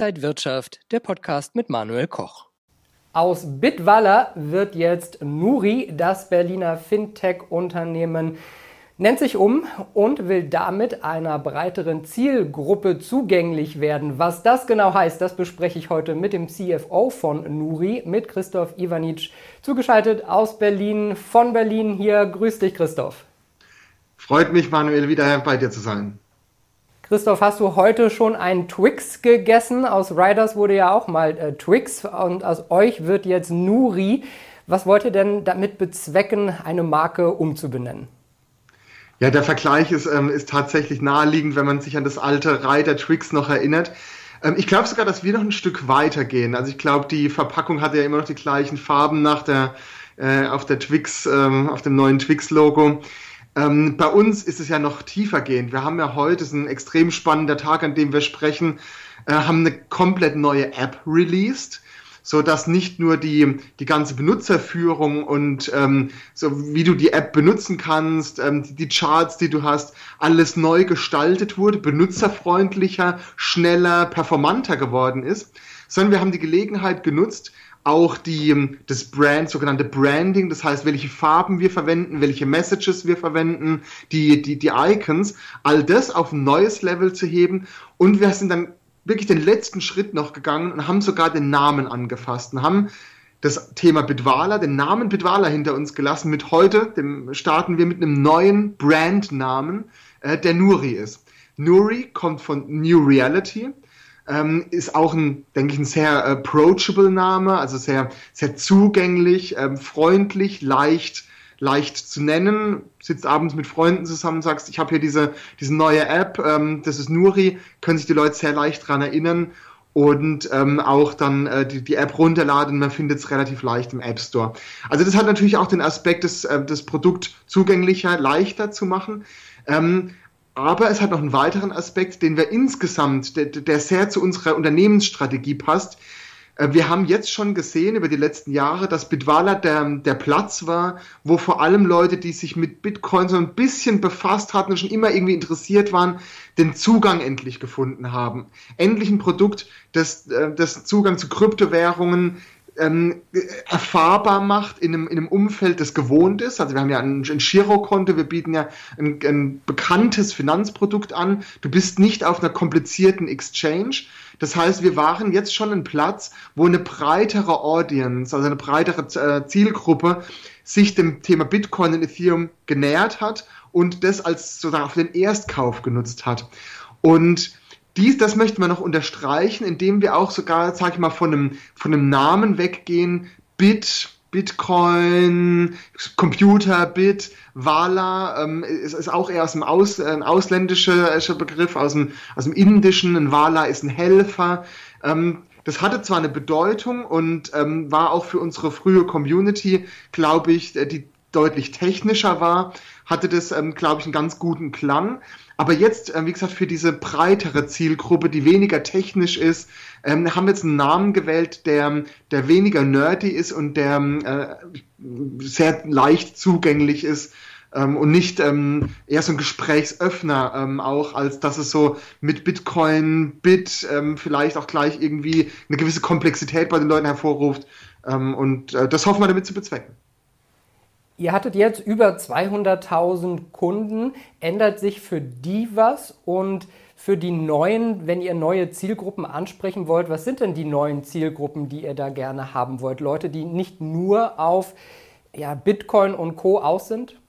Inside Wirtschaft, der Podcast mit Manuel Koch. Aus Bitwalla wird jetzt Nuri, das Berliner Fintech-Unternehmen, nennt sich um und will damit einer breiteren Zielgruppe zugänglich werden. Was das genau heißt, das bespreche ich heute mit dem CFO von Nuri, mit Christoph Ivanic, zugeschaltet aus Berlin, von Berlin hier. Grüß dich, Christoph. Freut mich, Manuel, wieder bei dir zu sein. Christoph, hast du heute schon einen Twix gegessen? Aus Riders wurde ja auch mal äh, Twix und aus euch wird jetzt Nuri. Was wollt ihr denn damit bezwecken, eine Marke umzubenennen? Ja, der Vergleich ist, ähm, ist tatsächlich naheliegend, wenn man sich an das alte Rider Tricks noch erinnert. Ähm, ich glaube sogar, dass wir noch ein Stück weiter gehen. Also ich glaube, die Verpackung hat ja immer noch die gleichen Farben nach der, äh, auf der Twix, ähm, auf dem neuen Twix-Logo. Ähm, bei uns ist es ja noch tiefer gehend. Wir haben ja heute, ist ein extrem spannender Tag, an dem wir sprechen, äh, haben eine komplett neue App released so dass nicht nur die, die ganze Benutzerführung und ähm, so wie du die App benutzen kannst, ähm, die, die Charts, die du hast, alles neu gestaltet wurde, benutzerfreundlicher, schneller, performanter geworden ist, sondern wir haben die Gelegenheit genutzt, auch die, das Brand, sogenannte Branding, das heißt, welche Farben wir verwenden, welche Messages wir verwenden, die, die, die Icons, all das auf ein neues Level zu heben. Und wir sind dann wirklich den letzten Schritt noch gegangen und haben sogar den Namen angefasst und haben das Thema Bitwala, den Namen Bitwala hinter uns gelassen. Mit heute dem starten wir mit einem neuen Brandnamen, äh, der Nuri ist. Nuri kommt von New Reality, ähm, ist auch ein, denke ich, ein sehr approachable Name, also sehr, sehr zugänglich, ähm, freundlich, leicht leicht zu nennen. Sitzt abends mit Freunden zusammen, sagst, ich habe hier diese, diese neue App, ähm, das ist Nuri, können sich die Leute sehr leicht dran erinnern und ähm, auch dann äh, die, die App runterladen. Man findet es relativ leicht im App Store. Also das hat natürlich auch den Aspekt, das, äh, das Produkt zugänglicher, leichter zu machen. Ähm, aber es hat noch einen weiteren Aspekt, den wir insgesamt, der, der sehr zu unserer Unternehmensstrategie passt, äh, wir haben jetzt schon gesehen über die letzten Jahre, dass Bitwala der, der Platz war, wo vor allem Leute, die sich mit Bitcoin so ein bisschen befasst hatten und schon immer irgendwie interessiert waren, den Zugang endlich gefunden haben. Endlich ein Produkt, das, äh, das Zugang zu Kryptowährungen ähm, erfahrbar macht in einem, in einem Umfeld, das gewohnt ist. Also wir haben ja ein, ein Girokonto, wir bieten ja ein, ein bekanntes Finanzprodukt an. Du bist nicht auf einer komplizierten Exchange. Das heißt, wir waren jetzt schon ein Platz, wo eine breitere Audience, also eine breitere äh, Zielgruppe sich dem Thema Bitcoin und Ethereum genähert hat und das als sozusagen auf den Erstkauf genutzt hat. Und dies, das möchten wir noch unterstreichen, indem wir auch sogar, sag ich mal, von einem, von einem Namen weggehen, Bit, Bitcoin, Computer, Bit, Wala, ähm, ist, ist auch eher aus dem Aus, äh, ausländischer Begriff, aus dem, aus dem Indischen. Ein Wala ist ein Helfer. Ähm, das hatte zwar eine Bedeutung und ähm, war auch für unsere frühe Community, glaube ich, äh, die deutlich technischer war, hatte das, ähm, glaube ich, einen ganz guten Klang. Aber jetzt, äh, wie gesagt, für diese breitere Zielgruppe, die weniger technisch ist, ähm, haben wir jetzt einen Namen gewählt, der, der weniger nerdy ist und der äh, sehr leicht zugänglich ist ähm, und nicht ähm, eher so ein Gesprächsöffner ähm, auch, als dass es so mit Bitcoin, Bit ähm, vielleicht auch gleich irgendwie eine gewisse Komplexität bei den Leuten hervorruft. Ähm, und äh, das hoffen wir damit zu bezwecken. Ihr hattet jetzt über 200.000 Kunden. Ändert sich für die was? Und für die neuen, wenn ihr neue Zielgruppen ansprechen wollt, was sind denn die neuen Zielgruppen, die ihr da gerne haben wollt? Leute, die nicht nur auf ja, Bitcoin und Co. aus sind?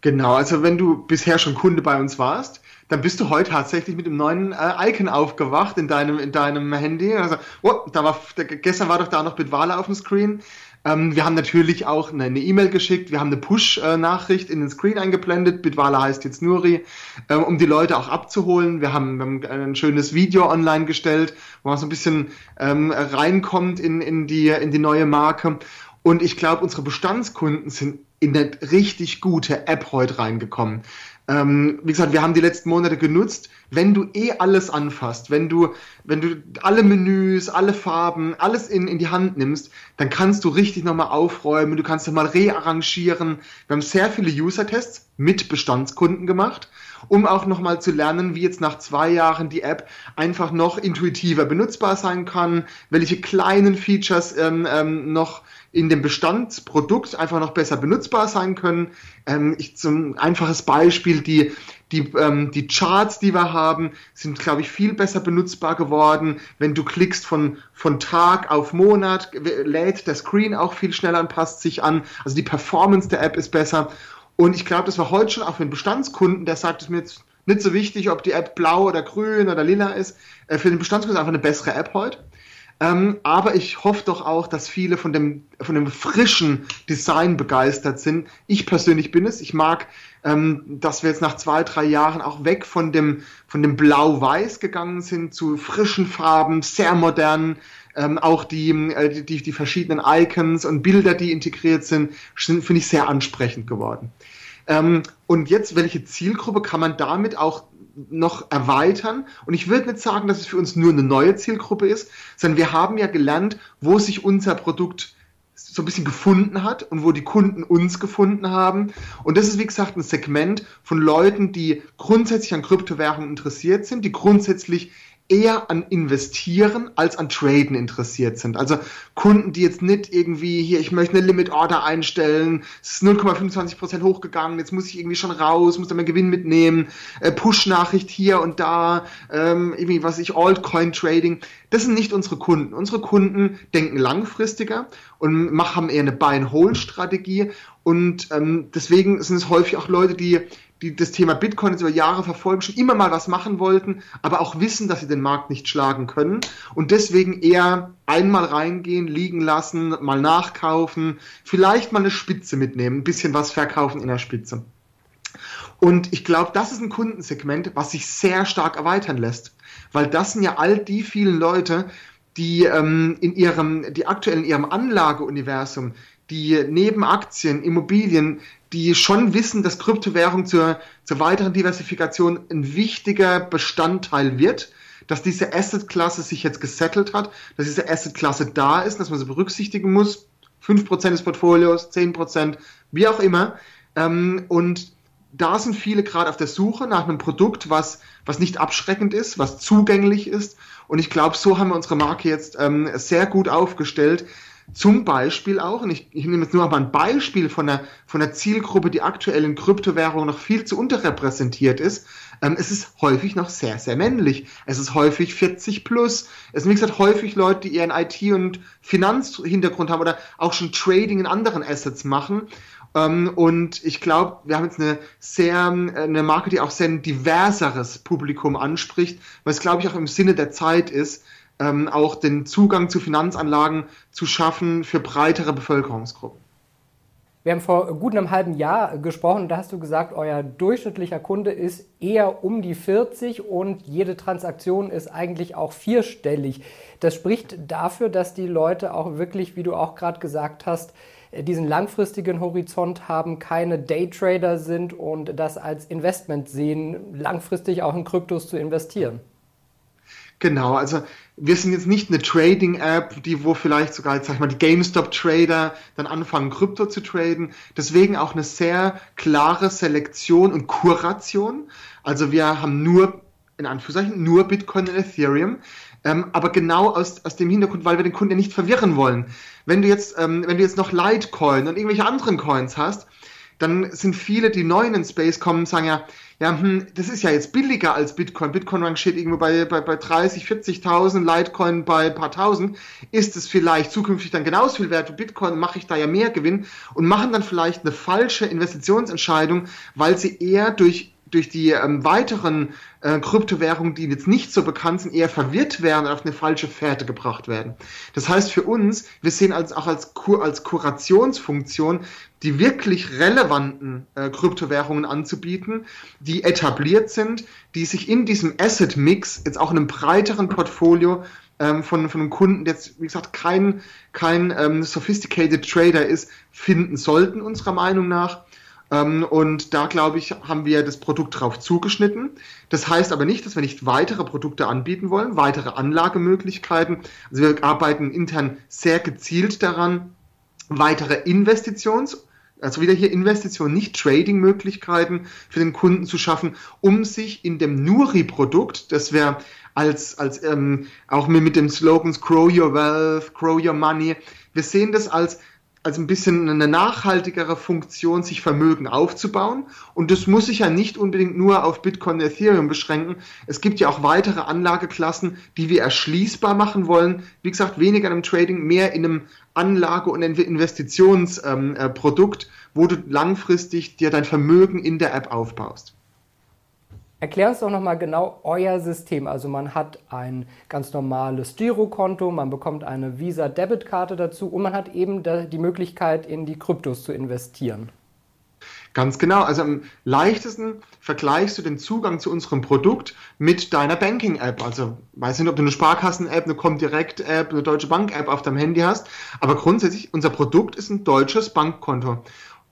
Genau, also wenn du bisher schon Kunde bei uns warst, dann bist du heute tatsächlich mit dem neuen äh, Icon aufgewacht in deinem, in deinem Handy. Also, oh, da war, da, gestern war doch da noch Bitwala auf dem Screen. Ähm, wir haben natürlich auch eine E-Mail geschickt, wir haben eine Push-Nachricht in den Screen eingeblendet. Bitwala heißt jetzt Nuri, äh, um die Leute auch abzuholen. Wir haben, wir haben, ein schönes Video online gestellt, wo man so ein bisschen ähm, reinkommt in, in, die, in die neue Marke. Und ich glaube, unsere Bestandskunden sind in eine richtig gute App heute reingekommen. Ähm, wie gesagt, wir haben die letzten Monate genutzt. Wenn du eh alles anfasst, wenn du, wenn du alle Menüs, alle Farben, alles in, in die Hand nimmst, dann kannst du richtig nochmal aufräumen, du kannst nochmal rearrangieren. Wir haben sehr viele User-Tests mit Bestandskunden gemacht, um auch nochmal zu lernen, wie jetzt nach zwei Jahren die App einfach noch intuitiver benutzbar sein kann, welche kleinen Features ähm, ähm, noch in dem Bestandsprodukt einfach noch besser benutzbar sein können. Ähm, ich, zum einfaches Beispiel, die, die, ähm, die Charts, die wir haben, sind, glaube ich, viel besser benutzbar geworden. Wenn du klickst von, von Tag auf Monat, lädt der Screen auch viel schneller und passt sich an. Also die Performance der App ist besser. Und ich glaube, das war heute schon auch für einen Bestandskunden, der sagt, es mir jetzt nicht so wichtig, ob die App blau oder grün oder lila ist. Äh, für den Bestandskunden ist einfach eine bessere App heute. Ähm, aber ich hoffe doch auch, dass viele von dem, von dem frischen Design begeistert sind. Ich persönlich bin es. Ich mag, ähm, dass wir jetzt nach zwei, drei Jahren auch weg von dem, von dem Blau-Weiß gegangen sind zu frischen Farben, sehr modern. Ähm, auch die, äh, die, die verschiedenen Icons und Bilder, die integriert sind, sind finde ich sehr ansprechend geworden. Ähm, und jetzt, welche Zielgruppe kann man damit auch noch erweitern. Und ich würde nicht sagen, dass es für uns nur eine neue Zielgruppe ist, sondern wir haben ja gelernt, wo sich unser Produkt so ein bisschen gefunden hat und wo die Kunden uns gefunden haben. Und das ist, wie gesagt, ein Segment von Leuten, die grundsätzlich an Kryptowährungen interessiert sind, die grundsätzlich eher an Investieren als an Traden interessiert sind. Also Kunden, die jetzt nicht irgendwie hier, ich möchte eine Limit Order einstellen, es ist 0,25% hochgegangen, jetzt muss ich irgendwie schon raus, muss dann meinen Gewinn mitnehmen, äh, Push-Nachricht hier und da, ähm, irgendwie was ich, Altcoin Trading. Das sind nicht unsere Kunden. Unsere Kunden denken langfristiger und haben eher eine Buy-and-Hold-Strategie und ähm, deswegen sind es häufig auch Leute, die die das Thema Bitcoin jetzt über Jahre verfolgen, schon immer mal was machen wollten, aber auch wissen, dass sie den Markt nicht schlagen können und deswegen eher einmal reingehen, liegen lassen, mal nachkaufen, vielleicht mal eine Spitze mitnehmen, ein bisschen was verkaufen in der Spitze. Und ich glaube, das ist ein Kundensegment, was sich sehr stark erweitern lässt, weil das sind ja all die vielen Leute, die ähm, in ihrem, die aktuell in ihrem Anlageuniversum, die neben Aktien, Immobilien die schon wissen, dass Kryptowährung zur, zur weiteren Diversifikation ein wichtiger Bestandteil wird, dass diese Asset-Klasse sich jetzt gesettelt hat, dass diese Asset-Klasse da ist, dass man sie berücksichtigen muss. 5% des Portfolios, 10%, wie auch immer. Ähm, und da sind viele gerade auf der Suche nach einem Produkt, was, was nicht abschreckend ist, was zugänglich ist. Und ich glaube, so haben wir unsere Marke jetzt ähm, sehr gut aufgestellt, zum Beispiel auch, und ich, ich nehme jetzt nur mal ein Beispiel von einer, von einer Zielgruppe, die aktuell in Kryptowährungen noch viel zu unterrepräsentiert ist. Ähm, es ist häufig noch sehr, sehr männlich. Es ist häufig 40 plus. Es sind, wie gesagt, häufig Leute, die ihren IT- und Finanzhintergrund haben oder auch schon Trading in anderen Assets machen. Ähm, und ich glaube, wir haben jetzt eine sehr, eine Marke, die auch sehr ein diverseres Publikum anspricht, es, glaube ich, auch im Sinne der Zeit ist, ähm, auch den Zugang zu Finanzanlagen zu schaffen für breitere Bevölkerungsgruppen. Wir haben vor gut einem halben Jahr gesprochen, da hast du gesagt, euer durchschnittlicher Kunde ist eher um die 40 und jede Transaktion ist eigentlich auch vierstellig. Das spricht dafür, dass die Leute auch wirklich, wie du auch gerade gesagt hast, diesen langfristigen Horizont haben, keine Daytrader sind und das als Investment sehen, langfristig auch in Kryptos zu investieren. Genau, also wir sind jetzt nicht eine Trading-App, die wo vielleicht sogar, sag ich mal, die GameStop-Trader dann anfangen, Krypto zu traden. Deswegen auch eine sehr klare Selektion und Kuration. Also wir haben nur, in Anführungszeichen, nur Bitcoin und Ethereum. Ähm, aber genau aus, aus dem Hintergrund, weil wir den Kunden ja nicht verwirren wollen. Wenn du jetzt, ähm, wenn du jetzt noch Litecoin und irgendwelche anderen Coins hast, dann sind viele, die neu in den Space kommen, sagen ja, ja, hm, das ist ja jetzt billiger als Bitcoin. Bitcoin rangiert irgendwo bei, bei, bei 30, 40.000, Litecoin bei ein paar tausend. Ist es vielleicht zukünftig dann genauso viel wert wie Bitcoin? Mache ich da ja mehr Gewinn? Und machen dann vielleicht eine falsche Investitionsentscheidung, weil sie eher durch durch die ähm, weiteren äh, Kryptowährungen, die jetzt nicht so bekannt sind, eher verwirrt werden und auf eine falsche Fährte gebracht werden. Das heißt für uns, wir sehen als, auch als, Kur als Kurationsfunktion die wirklich relevanten äh, Kryptowährungen anzubieten, die etabliert sind, die sich in diesem Asset-Mix jetzt auch in einem breiteren Portfolio ähm, von, von einem Kunden, der jetzt, wie gesagt, kein, kein ähm, sophisticated Trader ist, finden sollten, unserer Meinung nach. Ähm, und da, glaube ich, haben wir das Produkt drauf zugeschnitten. Das heißt aber nicht, dass wir nicht weitere Produkte anbieten wollen, weitere Anlagemöglichkeiten. Also wir arbeiten intern sehr gezielt daran, weitere Investitions- also wieder hier Investitionen, nicht Trading-Möglichkeiten für den Kunden zu schaffen, um sich in dem Nuri-Produkt, das wir als, als ähm, auch mit dem Slogans Grow Your Wealth, Grow Your Money, wir sehen das als als ein bisschen eine nachhaltigere Funktion, sich Vermögen aufzubauen. Und das muss sich ja nicht unbedingt nur auf Bitcoin und Ethereum beschränken. Es gibt ja auch weitere Anlageklassen, die wir erschließbar machen wollen. Wie gesagt, weniger in einem Trading, mehr in einem Anlage- und Investitionsprodukt, ähm, äh, wo du langfristig dir dein Vermögen in der App aufbaust. Erklär uns doch nochmal genau euer System. Also man hat ein ganz normales Girokonto, man bekommt eine Visa-Debitkarte dazu und man hat eben die Möglichkeit, in die Kryptos zu investieren. Ganz genau. Also am leichtesten vergleichst du den Zugang zu unserem Produkt mit deiner Banking-App. Also weiß nicht, ob du eine Sparkassen-App, eine Comdirect-App, eine Deutsche Bank-App auf deinem Handy hast. Aber grundsätzlich, unser Produkt ist ein deutsches Bankkonto.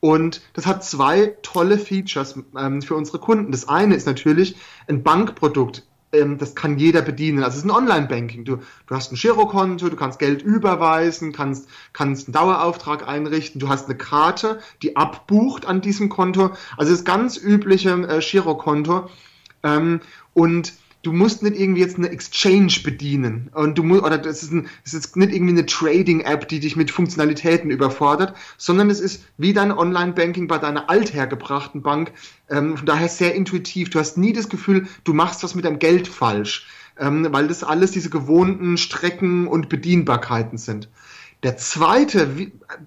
Und das hat zwei tolle Features ähm, für unsere Kunden. Das eine ist natürlich ein Bankprodukt. Ähm, das kann jeder bedienen. Also es ist ein Online-Banking. Du, du hast ein Girokonto, du kannst Geld überweisen, kannst, kannst einen Dauerauftrag einrichten, du hast eine Karte, die abbucht an diesem Konto. Also das ganz übliche äh, Girokonto. Ähm, und du musst nicht irgendwie jetzt eine Exchange bedienen und du musst oder das ist, ein, das ist nicht irgendwie eine Trading App, die dich mit Funktionalitäten überfordert, sondern es ist wie dein Online Banking bei deiner althergebrachten Bank. Ähm, von daher sehr intuitiv. Du hast nie das Gefühl, du machst was mit deinem Geld falsch, ähm, weil das alles diese gewohnten Strecken und Bedienbarkeiten sind. Der zweite,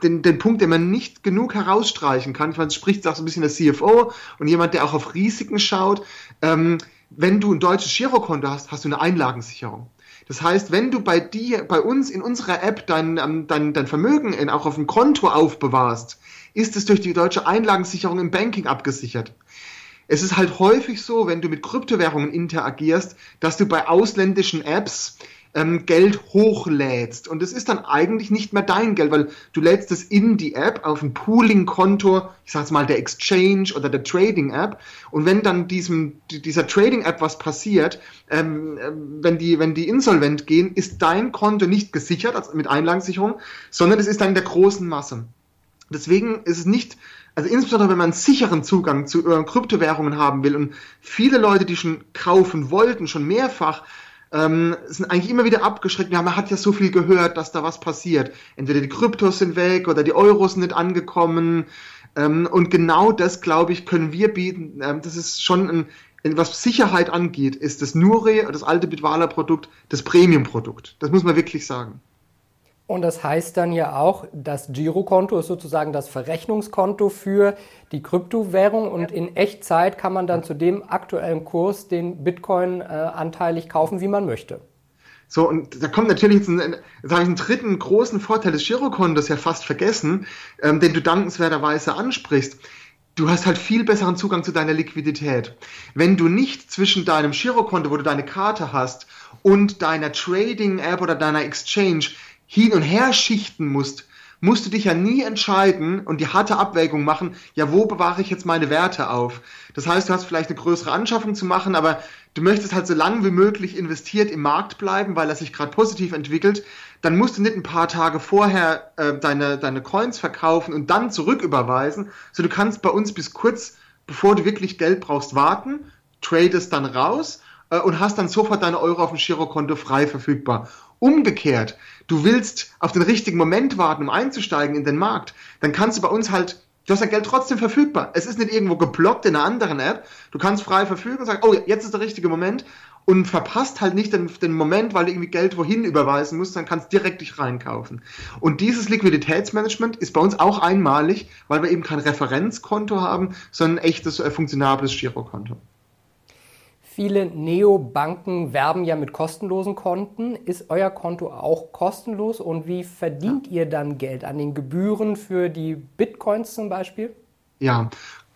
den, den Punkt, den man nicht genug herausstreichen kann, ich meine, es spricht auch so ein bisschen der CFO und jemand, der auch auf Risiken schaut, ähm, wenn du ein deutsches Girokonto hast, hast du eine Einlagensicherung. Das heißt, wenn du bei dir, bei uns in unserer App dein, ähm, dein, dein Vermögen in, auch auf dem Konto aufbewahrst, ist es durch die deutsche Einlagensicherung im Banking abgesichert. Es ist halt häufig so, wenn du mit Kryptowährungen interagierst, dass du bei ausländischen Apps ähm, Geld hochlädst. Und es ist dann eigentlich nicht mehr dein Geld, weil du lädst es in die App auf ein Pooling-Konto, ich sag's mal der Exchange oder der Trading-App. Und wenn dann diesem, dieser Trading-App was passiert, ähm, ähm, wenn, die, wenn die insolvent gehen, ist dein Konto nicht gesichert also mit Einlagensicherung, sondern es ist dann in der großen Masse. Deswegen ist es nicht, also insbesondere wenn man einen sicheren Zugang zu äh, Kryptowährungen haben will und viele Leute, die schon kaufen wollten, schon mehrfach, ähm, sind eigentlich immer wieder abgeschreckt. Ja, man hat ja so viel gehört, dass da was passiert. Entweder die Kryptos sind weg oder die Euros sind nicht angekommen. Ähm, und genau das, glaube ich, können wir bieten. Ähm, das ist schon ein, was Sicherheit angeht, ist das Nure, das alte Bitwala-Produkt, das Premium-Produkt. Das muss man wirklich sagen. Und das heißt dann ja auch, das Girokonto ist sozusagen das Verrechnungskonto für die Kryptowährung und in Echtzeit kann man dann zu dem aktuellen Kurs den Bitcoin äh, anteilig kaufen, wie man möchte. So, und da kommt natürlich jetzt, ein, jetzt ich einen dritten großen Vorteil des Girokontos ja fast vergessen, ähm, den du dankenswerterweise ansprichst. Du hast halt viel besseren Zugang zu deiner Liquidität. Wenn du nicht zwischen deinem Girokonto, wo du deine Karte hast, und deiner Trading-App oder deiner Exchange hin und her schichten musst, musst du dich ja nie entscheiden und die harte Abwägung machen, ja, wo bewahre ich jetzt meine Werte auf? Das heißt, du hast vielleicht eine größere Anschaffung zu machen, aber du möchtest halt so lange wie möglich investiert im Markt bleiben, weil er sich gerade positiv entwickelt. Dann musst du nicht ein paar Tage vorher äh, deine, deine Coins verkaufen und dann zurücküberweisen. So, du kannst bei uns bis kurz, bevor du wirklich Geld brauchst, warten, tradest dann raus äh, und hast dann sofort deine Euro auf dem Girokonto frei verfügbar. Umgekehrt, du willst auf den richtigen Moment warten, um einzusteigen in den Markt, dann kannst du bei uns halt, du hast dein Geld trotzdem verfügbar. Es ist nicht irgendwo geblockt in einer anderen App. Du kannst frei verfügen und sagen, oh, jetzt ist der richtige Moment und verpasst halt nicht den, den Moment, weil du irgendwie Geld wohin überweisen musst, dann kannst direkt dich reinkaufen. Und dieses Liquiditätsmanagement ist bei uns auch einmalig, weil wir eben kein Referenzkonto haben, sondern ein echtes äh, funktionables Girokonto. Viele Neobanken werben ja mit kostenlosen Konten. Ist euer Konto auch kostenlos und wie verdient ihr dann Geld? An den Gebühren für die Bitcoins zum Beispiel? Ja,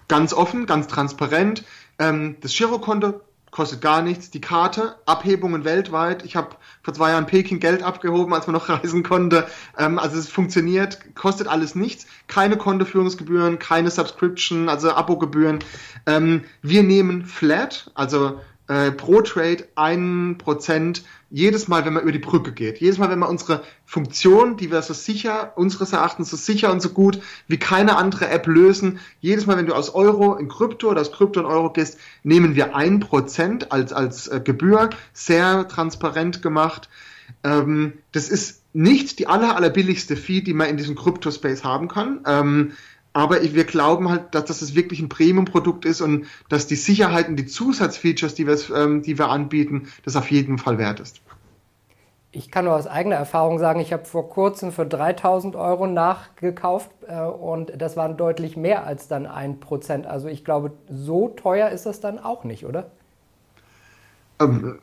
ganz offen, ganz transparent. Ähm, das Girokonto kostet gar nichts. Die Karte, Abhebungen weltweit. Ich habe vor zwei Jahren Peking Geld abgehoben, als man noch reisen konnte. Ähm, also es funktioniert, kostet alles nichts. Keine Kontoführungsgebühren, keine Subscription, also Abogebühren. Ähm, wir nehmen Flat, also äh, pro Trade ein Prozent jedes Mal, wenn man über die Brücke geht. Jedes Mal, wenn man unsere Funktion, die wir so sicher, unseres Erachtens so sicher und so gut wie keine andere App lösen, jedes Mal, wenn du aus Euro in Krypto oder aus Krypto in Euro gehst, nehmen wir ein Prozent als, als äh, Gebühr, sehr transparent gemacht. Ähm, das ist nicht die aller, allerbilligste Fee, die man in diesem Krypto-Space haben kann. Ähm, aber wir glauben halt, dass das wirklich ein Premium-Produkt ist und dass die Sicherheit und die Zusatzfeatures, die wir, ähm, die wir anbieten, das auf jeden Fall wert ist. Ich kann nur aus eigener Erfahrung sagen, ich habe vor kurzem für 3000 Euro nachgekauft äh, und das waren deutlich mehr als dann ein Prozent. Also ich glaube, so teuer ist das dann auch nicht, oder? Ähm,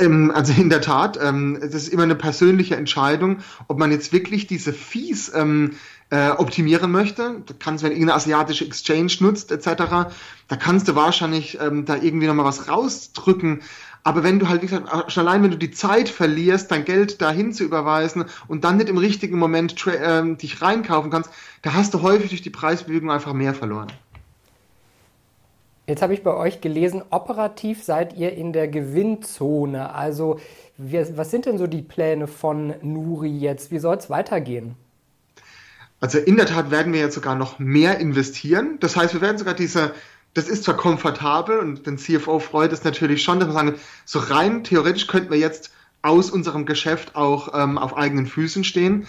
ähm also in der Tat, ähm, es ist immer eine persönliche Entscheidung, ob man jetzt wirklich diese Fees ähm, äh, optimieren möchte. Du kannst, wenn irgendeine asiatische Exchange nutzt, etc., da kannst du wahrscheinlich ähm, da irgendwie nochmal was rausdrücken. Aber wenn du halt, wie gesagt, schon allein wenn du die Zeit verlierst, dein Geld dahin zu überweisen und dann nicht im richtigen Moment äh, dich reinkaufen kannst, da hast du häufig durch die Preisbewegung einfach mehr verloren. Jetzt habe ich bei euch gelesen, operativ seid ihr in der Gewinnzone. Also, was sind denn so die Pläne von Nuri jetzt? Wie soll es weitergehen? Also in der Tat werden wir jetzt sogar noch mehr investieren. Das heißt, wir werden sogar diese, das ist zwar komfortabel und den CFO freut es natürlich schon, dass wir sagen, so rein theoretisch könnten wir jetzt aus unserem Geschäft auch ähm, auf eigenen Füßen stehen.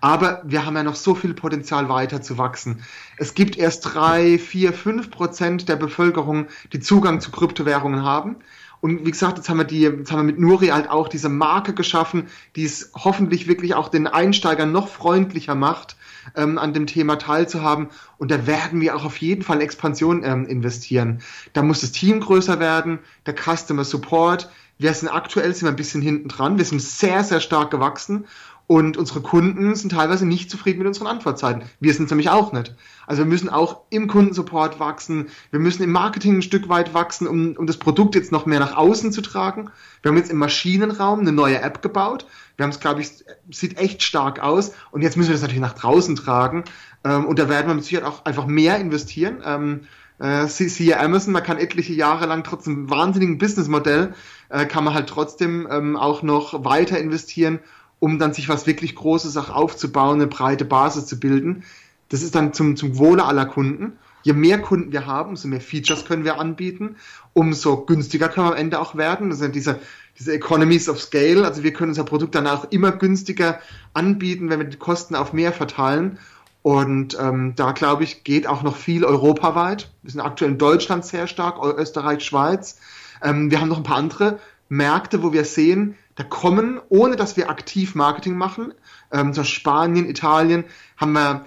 Aber wir haben ja noch so viel Potenzial weiter zu wachsen. Es gibt erst drei, vier, fünf Prozent der Bevölkerung, die Zugang zu Kryptowährungen haben. Und wie gesagt, jetzt haben wir die, jetzt haben wir mit Nuri halt auch diese Marke geschaffen, die es hoffentlich wirklich auch den Einsteigern noch freundlicher macht, ähm, an dem Thema teilzuhaben. Und da werden wir auch auf jeden Fall Expansion ähm, investieren. Da muss das Team größer werden, der Customer Support. Wir sind aktuell sind wir ein bisschen hinten dran. Wir sind sehr, sehr stark gewachsen und unsere Kunden sind teilweise nicht zufrieden mit unseren Antwortzeiten. Wir sind nämlich auch nicht. Also wir müssen auch im Kundensupport wachsen. Wir müssen im Marketing ein Stück weit wachsen, um, um das Produkt jetzt noch mehr nach außen zu tragen. Wir haben jetzt im Maschinenraum eine neue App gebaut. Wir haben es, glaube ich, sieht echt stark aus. Und jetzt müssen wir das natürlich nach draußen tragen. Ähm, und da werden wir mit Sicherheit auch einfach mehr investieren. Ähm, äh, siehe Amazon, man kann etliche Jahre lang trotz einem wahnsinnigen Businessmodell, äh, kann man halt trotzdem ähm, auch noch weiter investieren um dann sich was wirklich Großes auch aufzubauen, eine breite Basis zu bilden. Das ist dann zum, zum Wohle aller Kunden. Je mehr Kunden wir haben, umso mehr Features können wir anbieten, umso günstiger können wir am Ende auch werden. Das sind diese, diese Economies of Scale. Also wir können unser Produkt dann auch immer günstiger anbieten, wenn wir die Kosten auf mehr verteilen. Und ähm, da glaube ich, geht auch noch viel europaweit. Wir sind aktuell in Deutschland sehr stark, Österreich, Schweiz. Ähm, wir haben noch ein paar andere Märkte, wo wir sehen, da kommen, ohne dass wir aktiv Marketing machen, ähm, so Spanien, Italien, haben wir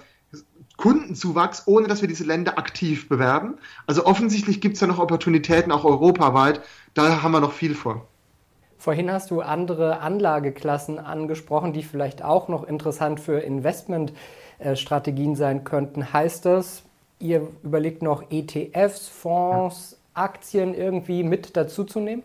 Kundenzuwachs, ohne dass wir diese Länder aktiv bewerben. Also offensichtlich gibt es da noch Opportunitäten, auch europaweit. Da haben wir noch viel vor. Vorhin hast du andere Anlageklassen angesprochen, die vielleicht auch noch interessant für Investmentstrategien sein könnten. Heißt das, ihr überlegt noch ETFs, Fonds, Aktien irgendwie mit dazuzunehmen?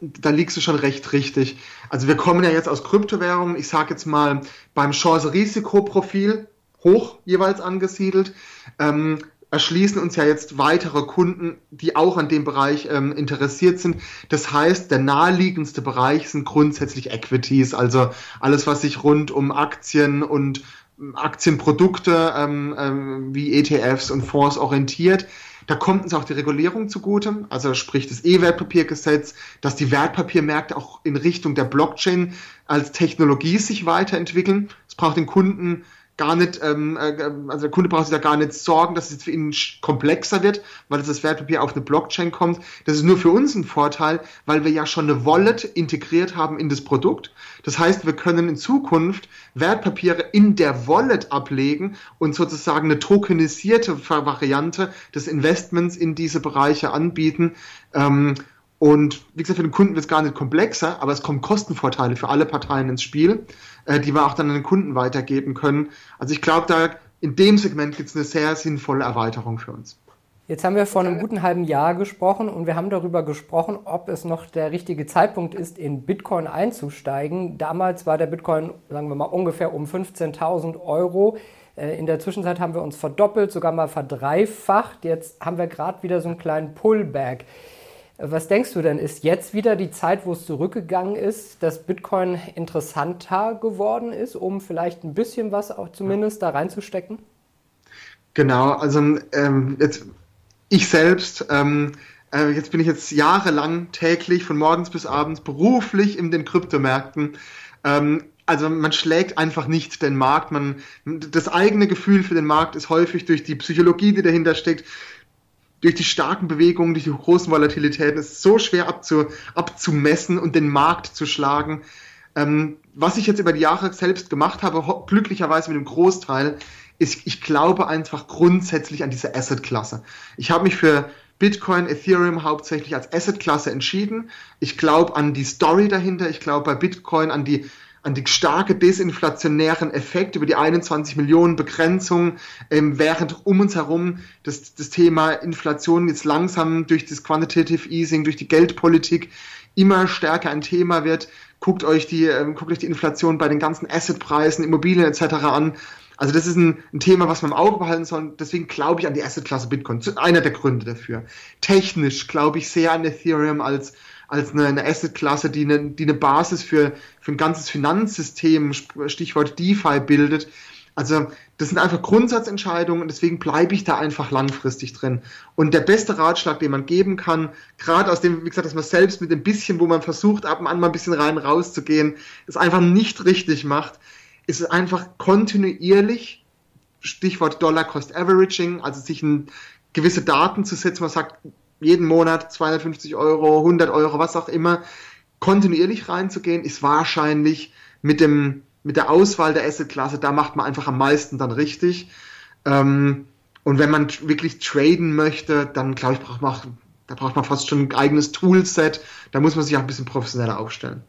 Da liegst du schon recht richtig. Also wir kommen ja jetzt aus Kryptowährungen, ich sage jetzt mal beim Chance-Risikoprofil hoch jeweils angesiedelt, ähm, erschließen uns ja jetzt weitere Kunden, die auch an dem Bereich ähm, interessiert sind. Das heißt, der naheliegendste Bereich sind grundsätzlich Equities, also alles, was sich rund um Aktien und ähm, Aktienprodukte ähm, ähm, wie ETFs und Fonds orientiert. Da kommt uns auch die Regulierung zugute, also sprich das E-Wertpapiergesetz, dass die Wertpapiermärkte auch in Richtung der Blockchain als Technologie sich weiterentwickeln. Es braucht den Kunden gar nicht, ähm, äh, also der Kunde braucht sich da gar nicht sorgen, dass es für ihn komplexer wird, weil das Wertpapier auf eine Blockchain kommt. Das ist nur für uns ein Vorteil, weil wir ja schon eine Wallet integriert haben in das Produkt. Das heißt, wir können in Zukunft Wertpapiere in der Wallet ablegen und sozusagen eine tokenisierte Variante des Investments in diese Bereiche anbieten. Ähm, und wie gesagt, für den Kunden wird es gar nicht komplexer, aber es kommen Kostenvorteile für alle Parteien ins Spiel, äh, die wir auch dann an den Kunden weitergeben können. Also ich glaube, da in dem Segment gibt es eine sehr sinnvolle Erweiterung für uns. Jetzt haben wir vor einem guten halben Jahr gesprochen und wir haben darüber gesprochen, ob es noch der richtige Zeitpunkt ist, in Bitcoin einzusteigen. Damals war der Bitcoin, sagen wir mal, ungefähr um 15.000 Euro. Äh, in der Zwischenzeit haben wir uns verdoppelt, sogar mal verdreifacht. Jetzt haben wir gerade wieder so einen kleinen Pullback. Was denkst du denn, ist jetzt wieder die Zeit, wo es zurückgegangen ist, dass Bitcoin interessanter geworden ist, um vielleicht ein bisschen was auch zumindest da reinzustecken? Genau, also ähm, jetzt ich selbst, ähm, äh, jetzt bin ich jetzt jahrelang täglich von morgens bis abends beruflich in den Kryptomärkten. Ähm, also man schlägt einfach nicht den Markt. Man, das eigene Gefühl für den Markt ist häufig durch die Psychologie, die dahinter steckt, durch die starken Bewegungen, durch die großen Volatilitäten, ist so schwer abzu, abzumessen und den Markt zu schlagen. Ähm, was ich jetzt über die Jahre selbst gemacht habe, glücklicherweise mit dem Großteil, ist, ich glaube einfach grundsätzlich an diese Asset-Klasse. Ich habe mich für Bitcoin, Ethereum hauptsächlich als Asset-Klasse entschieden. Ich glaube an die Story dahinter. Ich glaube bei Bitcoin an die an die starke desinflationären Effekt über die 21 Millionen Begrenzung, ähm, während um uns herum das, das Thema Inflation jetzt langsam durch das Quantitative Easing, durch die Geldpolitik immer stärker ein Thema wird. Guckt euch die, ähm, guckt euch die Inflation bei den ganzen Assetpreisen, Immobilien etc. an. Also das ist ein, ein, Thema, was man im Auge behalten soll. Deswegen glaube ich an die Assetklasse Bitcoin. Einer der Gründe dafür. Technisch glaube ich sehr an Ethereum als als eine, eine Asset-Klasse, die eine, die eine Basis für, für ein ganzes Finanzsystem, Stichwort DeFi, bildet. Also das sind einfach Grundsatzentscheidungen und deswegen bleibe ich da einfach langfristig drin. Und der beste Ratschlag, den man geben kann, gerade aus dem, wie gesagt, dass man selbst mit dem bisschen, wo man versucht, ab und an mal ein bisschen rein rauszugehen, es einfach nicht richtig macht, ist einfach kontinuierlich, Stichwort Dollar Cost Averaging, also sich ein, gewisse Daten zu setzen, man sagt, jeden Monat 250 Euro, 100 Euro, was auch immer, kontinuierlich reinzugehen, ist wahrscheinlich mit dem mit der Auswahl der Assetklasse, da macht man einfach am meisten dann richtig. Ähm, und wenn man wirklich traden möchte, dann glaube ich, braucht man, da braucht man fast schon ein eigenes Toolset. Da muss man sich auch ein bisschen professioneller aufstellen.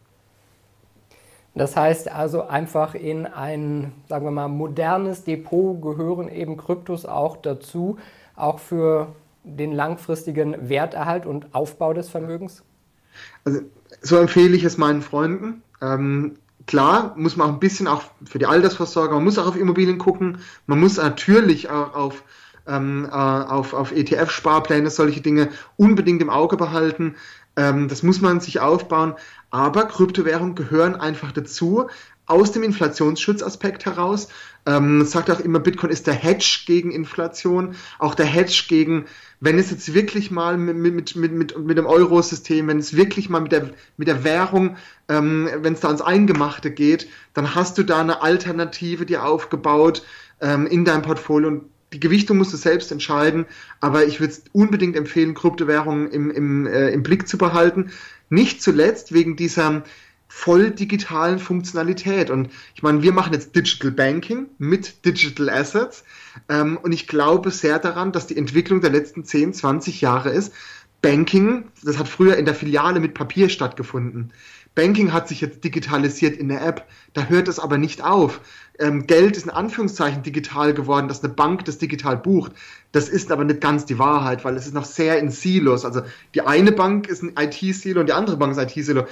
Das heißt also einfach in ein, sagen wir mal, modernes Depot gehören eben Kryptos auch dazu, auch für den langfristigen Werterhalt und Aufbau des Vermögens? Also so empfehle ich es meinen Freunden. Ähm, klar, muss man auch ein bisschen auch für die Altersvorsorge, man muss auch auf Immobilien gucken, man muss natürlich auch auf, ähm, äh, auf, auf ETF-Sparpläne, solche Dinge unbedingt im Auge behalten. Ähm, das muss man sich aufbauen. Aber Kryptowährungen gehören einfach dazu aus dem Inflationsschutzaspekt heraus. Ähm, sagt auch immer, Bitcoin ist der Hedge gegen Inflation, auch der Hedge gegen, wenn es jetzt wirklich mal mit, mit, mit, mit, mit dem Eurosystem, wenn es wirklich mal mit der, mit der Währung, ähm, wenn es da ans Eingemachte geht, dann hast du da eine Alternative dir aufgebaut ähm, in deinem Portfolio und die Gewichtung musst du selbst entscheiden, aber ich würde unbedingt empfehlen, Kryptowährungen im, im, äh, im Blick zu behalten. Nicht zuletzt wegen dieser voll digitalen Funktionalität. Und ich meine, wir machen jetzt Digital Banking mit Digital Assets. Ähm, und ich glaube sehr daran, dass die Entwicklung der letzten 10, 20 Jahre ist. Banking, das hat früher in der Filiale mit Papier stattgefunden. Banking hat sich jetzt digitalisiert in der App. Da hört es aber nicht auf. Ähm, Geld ist in Anführungszeichen digital geworden, dass eine Bank das digital bucht. Das ist aber nicht ganz die Wahrheit, weil es ist noch sehr in Silos. Also die eine Bank ist ein IT-Silo und die andere Bank ist ein IT-Silo.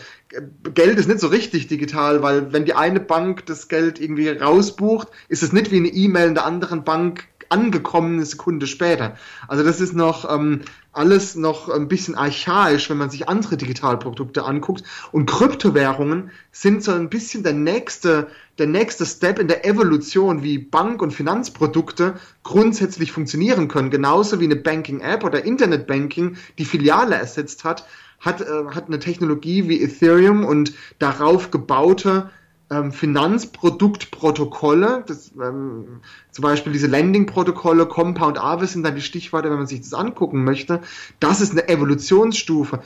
Geld ist nicht so richtig digital, weil wenn die eine Bank das Geld irgendwie rausbucht, ist es nicht wie eine E-Mail in der anderen Bank angekommen eine Sekunde später. Also das ist noch ähm, alles noch ein bisschen archaisch, wenn man sich andere Digitalprodukte anguckt. Und Kryptowährungen sind so ein bisschen der nächste, der nächste Step in der Evolution, wie Bank- und Finanzprodukte grundsätzlich funktionieren können. Genauso wie eine Banking-App oder Internetbanking die Filiale ersetzt hat, hat, äh, hat eine Technologie wie Ethereum und darauf gebaute ähm, Finanzproduktprotokolle, das, ähm, zum Beispiel diese Landing-Protokolle, Compound Avis sind dann die Stichworte, wenn man sich das angucken möchte. Das ist eine Evolutionsstufe.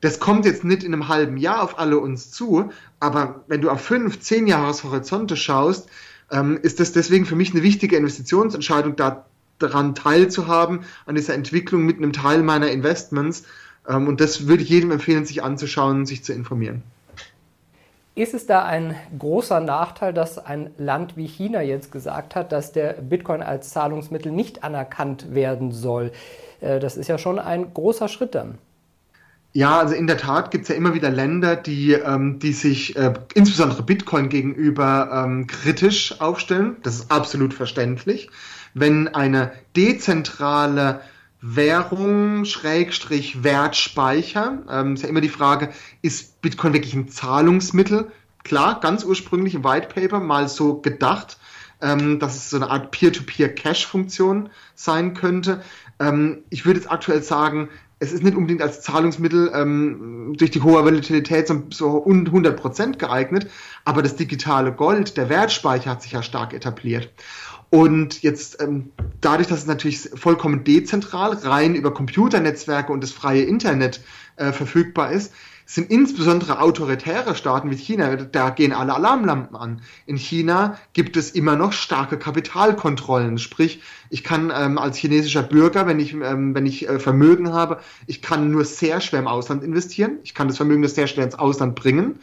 Das kommt jetzt nicht in einem halben Jahr auf alle uns zu, aber wenn du auf fünf, zehn Jahreshorizonte schaust, ähm, ist das deswegen für mich eine wichtige Investitionsentscheidung, da, daran teilzuhaben, an dieser Entwicklung mit einem Teil meiner Investments. Ähm, und das würde ich jedem empfehlen, sich anzuschauen und sich zu informieren. Ist es da ein großer Nachteil, dass ein Land wie China jetzt gesagt hat, dass der Bitcoin als Zahlungsmittel nicht anerkannt werden soll? Äh, das ist ja schon ein großer Schritt dann. Ja, also in der Tat gibt es ja immer wieder Länder, die, ähm, die sich äh, insbesondere Bitcoin gegenüber ähm, kritisch aufstellen. Das ist absolut verständlich. Wenn eine dezentrale Währung, Schrägstrich, Wertspeicher. Ähm, ist ja immer die Frage, ist Bitcoin wirklich ein Zahlungsmittel? Klar, ganz ursprünglich im White Paper mal so gedacht, ähm, dass es so eine Art Peer-to-Peer-Cash-Funktion sein könnte. Ähm, ich würde jetzt aktuell sagen, es ist nicht unbedingt als Zahlungsmittel ähm, durch die hohe Volatilität so, so 100% geeignet, aber das digitale Gold, der Wertspeicher hat sich ja stark etabliert. Und jetzt ähm, dadurch, dass es natürlich vollkommen dezentral, rein über Computernetzwerke und das freie Internet äh, verfügbar ist, sind insbesondere autoritäre Staaten wie China, da gehen alle Alarmlampen an. In China gibt es immer noch starke Kapitalkontrollen, sprich, ich kann ähm, als chinesischer Bürger, wenn ich, ähm, wenn ich äh, Vermögen habe, ich kann nur sehr schwer im Ausland investieren, ich kann das Vermögen nur sehr schwer ins Ausland bringen.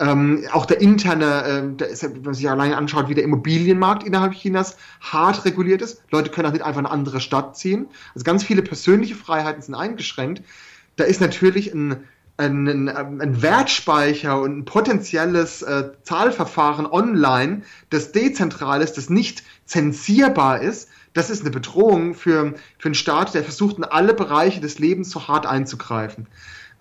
Ähm, auch der interne, äh, der wenn man sich alleine anschaut, wie der Immobilienmarkt innerhalb Chinas hart reguliert ist. Leute können auch nicht einfach eine andere Stadt ziehen. Also ganz viele persönliche Freiheiten sind eingeschränkt. Da ist natürlich ein, ein, ein Wertspeicher und ein potenzielles äh, Zahlverfahren online, das dezentral ist, das nicht zensierbar ist, das ist eine Bedrohung für, für einen Staat, der versucht, in alle Bereiche des Lebens so hart einzugreifen.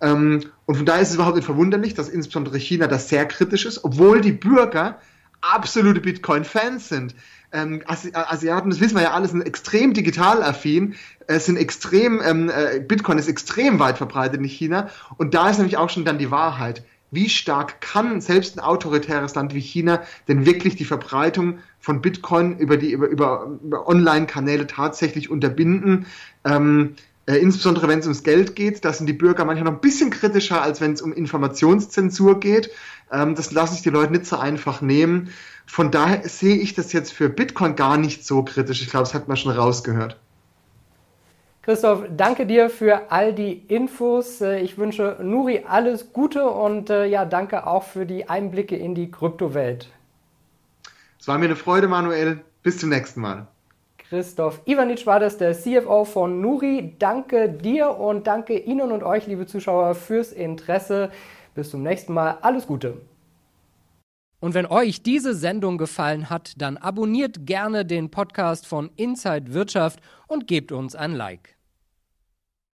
Ähm, und von daher ist es überhaupt nicht verwunderlich, dass insbesondere China das sehr kritisch ist, obwohl die Bürger absolute Bitcoin-Fans sind. Ähm, Asi Asiaten, das wissen wir ja alles, sind extrem digital affin, äh, sind extrem, ähm, äh, Bitcoin ist extrem weit verbreitet in China und da ist nämlich auch schon dann die Wahrheit. Wie stark kann selbst ein autoritäres Land wie China denn wirklich die Verbreitung von Bitcoin über die über, über, über Online-Kanäle tatsächlich unterbinden? Ähm, äh, insbesondere wenn es ums Geld geht, da sind die Bürger manchmal noch ein bisschen kritischer, als wenn es um Informationszensur geht. Ähm, das lasse ich die Leute nicht so einfach nehmen. Von daher sehe ich das jetzt für Bitcoin gar nicht so kritisch. Ich glaube, das hat man schon rausgehört. Christoph, danke dir für all die Infos. Äh, ich wünsche Nuri alles Gute und äh, ja, danke auch für die Einblicke in die Kryptowelt. Es war mir eine Freude, Manuel. Bis zum nächsten Mal. Christoph Ivanic war das, der CFO von Nuri. Danke dir und danke Ihnen und euch, liebe Zuschauer, fürs Interesse. Bis zum nächsten Mal. Alles Gute. Und wenn euch diese Sendung gefallen hat, dann abonniert gerne den Podcast von Inside Wirtschaft und gebt uns ein Like.